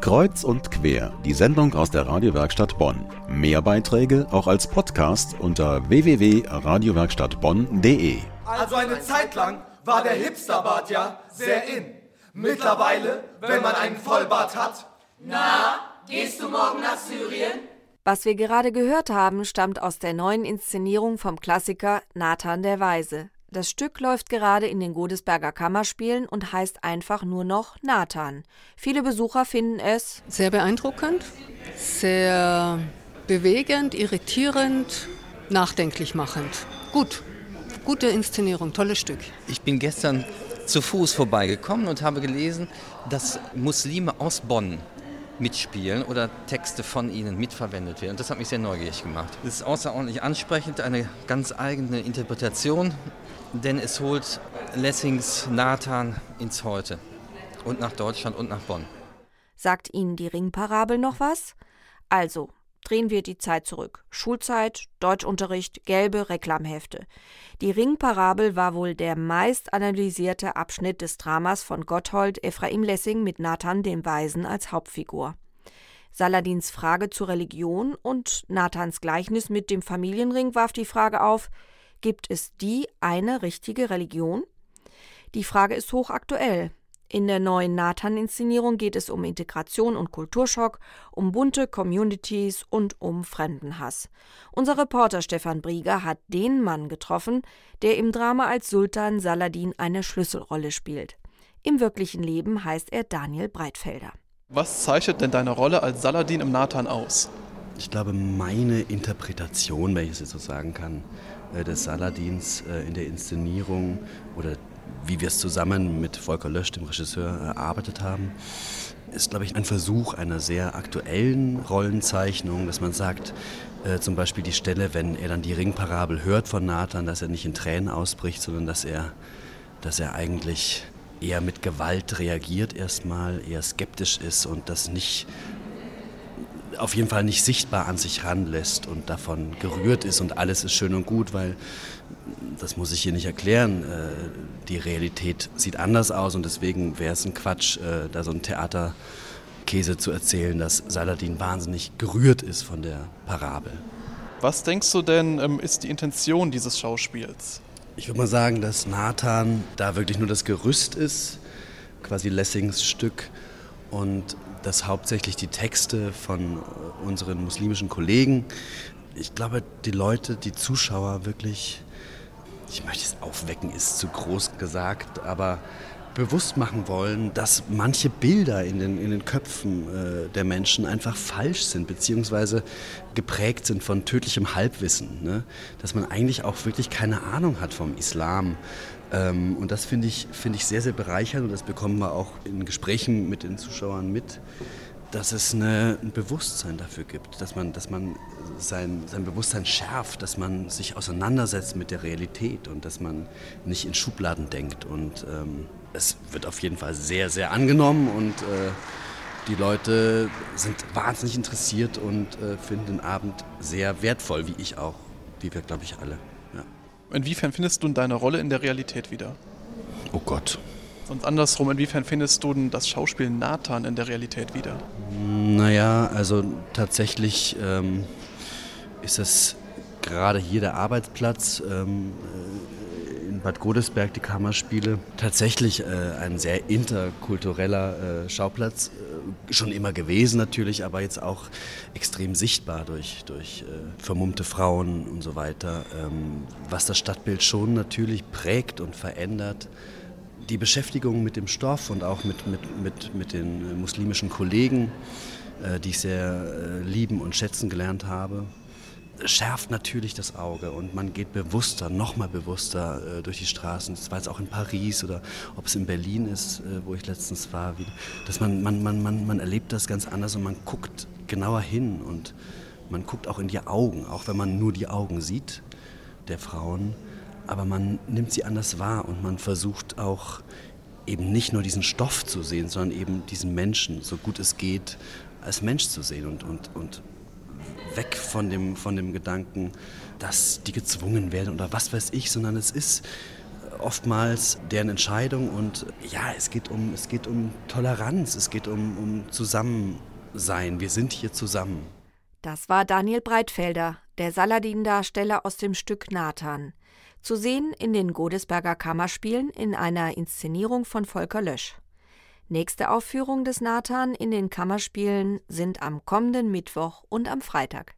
Kreuz und quer, die Sendung aus der Radiowerkstatt Bonn. Mehr Beiträge auch als Podcast unter www.radiowerkstattbonn.de. Also eine Zeit lang war der Hipsterbart ja sehr in. Mittlerweile, wenn man einen Vollbart hat. Na, gehst du morgen nach Syrien? Was wir gerade gehört haben, stammt aus der neuen Inszenierung vom Klassiker Nathan der Weise. Das Stück läuft gerade in den Godesberger Kammerspielen und heißt einfach nur noch Nathan. Viele Besucher finden es sehr beeindruckend, sehr bewegend, irritierend, nachdenklich machend. Gut, gute Inszenierung, tolles Stück. Ich bin gestern zu Fuß vorbeigekommen und habe gelesen, dass Muslime aus Bonn mitspielen oder Texte von ihnen mitverwendet werden. Das hat mich sehr neugierig gemacht. Es ist außerordentlich ansprechend, eine ganz eigene Interpretation denn es holt Lessings Nathan ins Heute und nach Deutschland und nach Bonn. Sagt Ihnen die Ringparabel noch was? Also, drehen wir die Zeit zurück. Schulzeit, Deutschunterricht, gelbe Reklamhefte. Die Ringparabel war wohl der meist analysierte Abschnitt des Dramas von Gotthold Ephraim Lessing mit Nathan dem Weisen als Hauptfigur. Saladins Frage zur Religion und Nathans Gleichnis mit dem Familienring warf die Frage auf, Gibt es die eine richtige Religion? Die Frage ist hochaktuell. In der neuen Nathan-Inszenierung geht es um Integration und Kulturschock, um bunte Communities und um Fremdenhass. Unser Reporter Stefan Brieger hat den Mann getroffen, der im Drama als Sultan Saladin eine Schlüsselrolle spielt. Im wirklichen Leben heißt er Daniel Breitfelder. Was zeichnet denn deine Rolle als Saladin im Nathan aus? Ich glaube, meine Interpretation, wenn ich es jetzt so sagen kann, äh, des Saladins äh, in der Inszenierung oder wie wir es zusammen mit Volker Lösch, dem Regisseur, erarbeitet haben, ist, glaube ich, ein Versuch einer sehr aktuellen Rollenzeichnung, dass man sagt, äh, zum Beispiel die Stelle, wenn er dann die Ringparabel hört von Nathan, dass er nicht in Tränen ausbricht, sondern dass er, dass er eigentlich eher mit Gewalt reagiert erstmal, eher skeptisch ist und das nicht auf jeden Fall nicht sichtbar an sich ranlässt und davon gerührt ist und alles ist schön und gut, weil das muss ich hier nicht erklären. Äh, die Realität sieht anders aus und deswegen wäre es ein Quatsch, äh, da so ein Theaterkäse zu erzählen, dass Saladin wahnsinnig gerührt ist von der Parabel. Was denkst du denn, ähm, ist die Intention dieses Schauspiels? Ich würde mal sagen, dass Nathan da wirklich nur das Gerüst ist, quasi Lessings Stück und dass hauptsächlich die Texte von unseren muslimischen Kollegen, ich glaube, die Leute, die Zuschauer wirklich, ich möchte es aufwecken, ist zu groß gesagt, aber bewusst machen wollen, dass manche Bilder in den, in den Köpfen äh, der Menschen einfach falsch sind, beziehungsweise geprägt sind von tödlichem Halbwissen. Ne? Dass man eigentlich auch wirklich keine Ahnung hat vom Islam. Ähm, und das finde ich, find ich sehr, sehr bereichernd und das bekommen wir auch in Gesprächen mit den Zuschauern mit, dass es eine, ein Bewusstsein dafür gibt, dass man, dass man sein, sein Bewusstsein schärft, dass man sich auseinandersetzt mit der Realität und dass man nicht in Schubladen denkt. Und ähm, es wird auf jeden Fall sehr, sehr angenommen und äh, die Leute sind wahnsinnig interessiert und äh, finden den Abend sehr wertvoll, wie ich auch, wie wir, glaube ich, alle. Ja. Inwiefern findest du deine Rolle in der Realität wieder? Oh Gott. Und andersrum, inwiefern findest du denn das Schauspiel Nathan in der Realität wieder? Naja, also tatsächlich ähm, ist es gerade hier der Arbeitsplatz ähm, äh, Bad Godesberg, die Kammerspiele, tatsächlich äh, ein sehr interkultureller äh, Schauplatz. Äh, schon immer gewesen natürlich, aber jetzt auch extrem sichtbar durch, durch äh, vermummte Frauen und so weiter, ähm, was das Stadtbild schon natürlich prägt und verändert die Beschäftigung mit dem Stoff und auch mit, mit, mit, mit den muslimischen Kollegen, äh, die ich sehr äh, lieben und schätzen gelernt habe, schärft natürlich das Auge und man geht bewusster, nochmal bewusster äh, durch die Straßen. Das war jetzt auch in Paris oder ob es in Berlin ist, äh, wo ich letztens war. Wie, dass man, man, man, man, man erlebt das ganz anders und man guckt genauer hin und man guckt auch in die Augen, auch wenn man nur die Augen sieht der Frauen aber man nimmt sie anders wahr und man versucht auch eben nicht nur diesen Stoff zu sehen, sondern eben diesen Menschen, so gut es geht, als Mensch zu sehen und, und, und weg von dem, von dem Gedanken, dass die gezwungen werden oder was weiß ich, sondern es ist oftmals deren Entscheidung und ja, es geht um, es geht um Toleranz, es geht um, um Zusammensein. Wir sind hier zusammen. Das war Daniel Breitfelder, der Saladin-Darsteller aus dem Stück Nathan. Zu sehen in den Godesberger Kammerspielen in einer Inszenierung von Volker Lösch. Nächste Aufführung des Nathan in den Kammerspielen sind am kommenden Mittwoch und am Freitag.